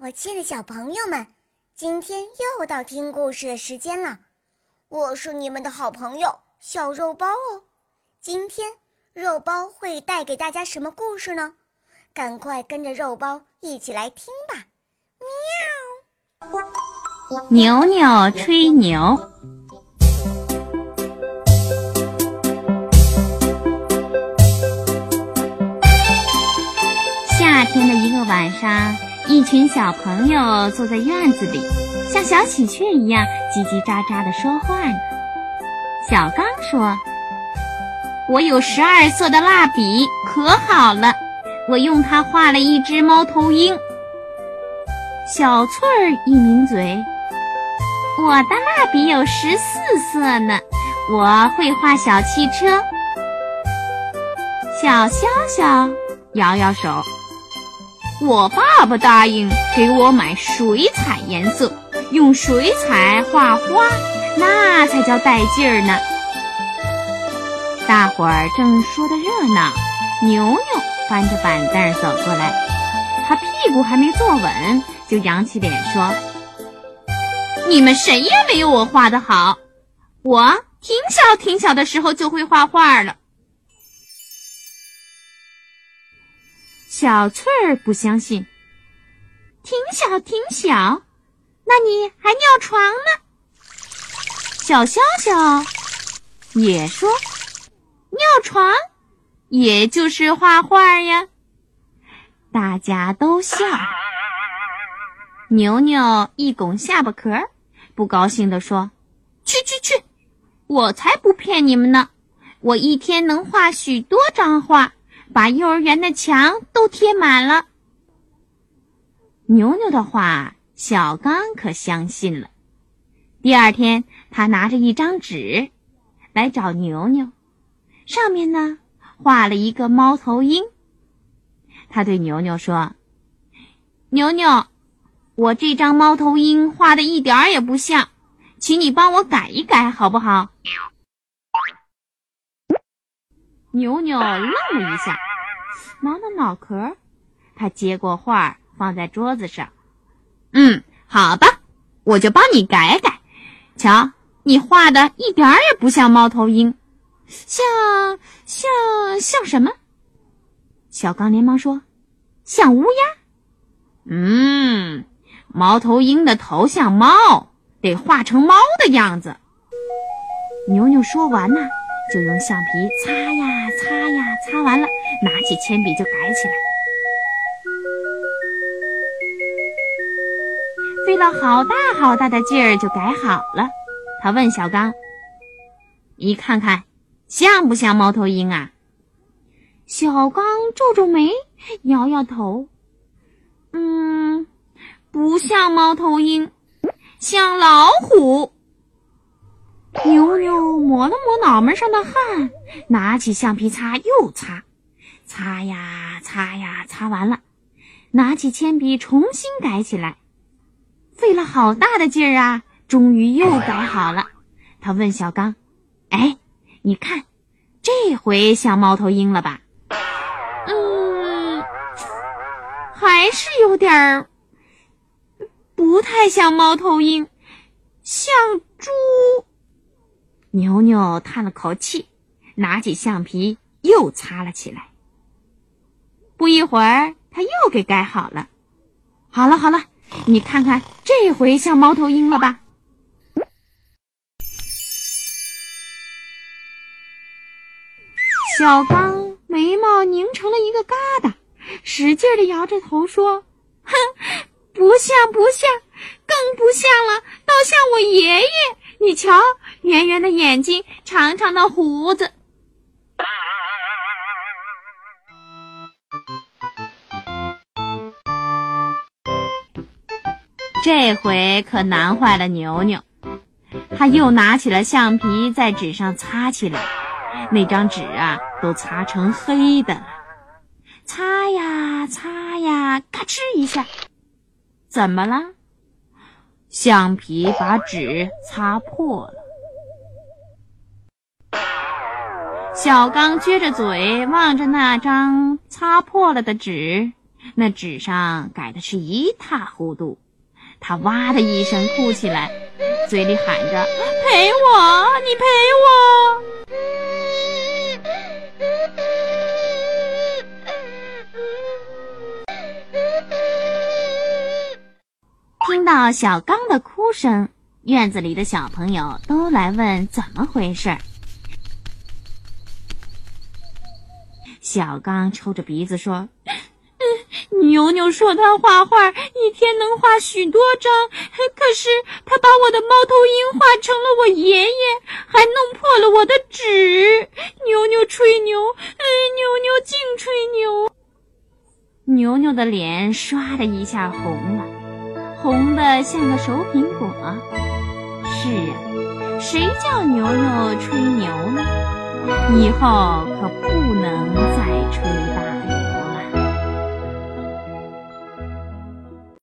我亲爱的小朋友们，今天又到听故事的时间了。我是你们的好朋友小肉包哦。今天肉包会带给大家什么故事呢？赶快跟着肉包一起来听吧！喵。牛牛吹牛。夏天的一个晚上。一群小朋友坐在院子里，像小喜鹊一样叽叽喳喳地说话呢。小刚说：“我有十二色的蜡笔，可好了，我用它画了一只猫头鹰。”小翠儿一抿嘴：“我的蜡笔有十四色呢，我会画小汽车。”小潇潇摇摇手。我爸爸答应给我买水彩颜色，用水彩画花，那才叫带劲儿呢。大伙儿正说得热闹，牛牛翻着板凳走过来，他屁股还没坐稳，就扬起脸说：“你们谁也没有我画的好，我挺小挺小的时候就会画画了。”小翠儿不相信，挺小挺小，那你还尿床呢？小潇潇也说，尿床也就是画画呀。大家都笑。牛牛一拱下巴壳，不高兴地说：“去去去，我才不骗你们呢！我一天能画许多张画。”把幼儿园的墙都贴满了。牛牛的话，小刚可相信了。第二天，他拿着一张纸来找牛牛，上面呢画了一个猫头鹰。他对牛牛说：“牛牛，我这张猫头鹰画的一点儿也不像，请你帮我改一改，好不好？”牛牛愣了一下，挠挠脑壳，他接过画放在桌子上。嗯，好吧，我就帮你改改。瞧，你画的一点儿也不像猫头鹰，像像像什么？小刚连忙说：“像乌鸦。”嗯，猫头鹰的头像猫，得画成猫的样子。牛牛说完呢。就用橡皮擦呀擦呀，擦完了，拿起铅笔就改起来，费了好大好大的劲儿就改好了。他问小刚：“你看看，像不像猫头鹰啊？”小刚皱皱眉，摇摇头：“嗯，不像猫头鹰，像老虎。”牛牛抹了抹脑门上的汗，拿起橡皮擦又擦，擦呀擦呀，擦完了，拿起铅笔重新改起来，费了好大的劲儿啊！终于又改好了。他问小刚：“哎，你看，这回像猫头鹰了吧？”“嗯，还是有点儿不太像猫头鹰，像猪。”牛牛叹了口气，拿起橡皮又擦了起来。不一会儿，他又给改好了。好了好了，你看看这回像猫头鹰了吧？小刚眉毛拧成了一个疙瘩，使劲的摇着头说：“哼，不像不像，更不像了，倒像我爷爷。你瞧。”圆圆的眼睛，长长的胡子。这回可难坏了牛牛，他又拿起了橡皮，在纸上擦起来。那张纸啊，都擦成黑的。擦呀擦呀，咔哧一下，怎么了？橡皮把纸擦破了。小刚撅着嘴望着那张擦破了的纸，那纸上改的是一塌糊涂。他哇的一声哭起来，嘴里喊着：“赔我！你赔我！”听到小刚的哭声，院子里的小朋友都来问怎么回事。小刚抽着鼻子说。牛牛说他画画一天能画许多张，可是他把我的猫头鹰画成了我爷爷，还弄破了我的纸。牛牛吹牛，哎，牛牛净吹牛。牛牛的脸唰的一下红了，红的像个熟苹果。是啊，谁叫牛牛吹牛呢？以后可不能再吹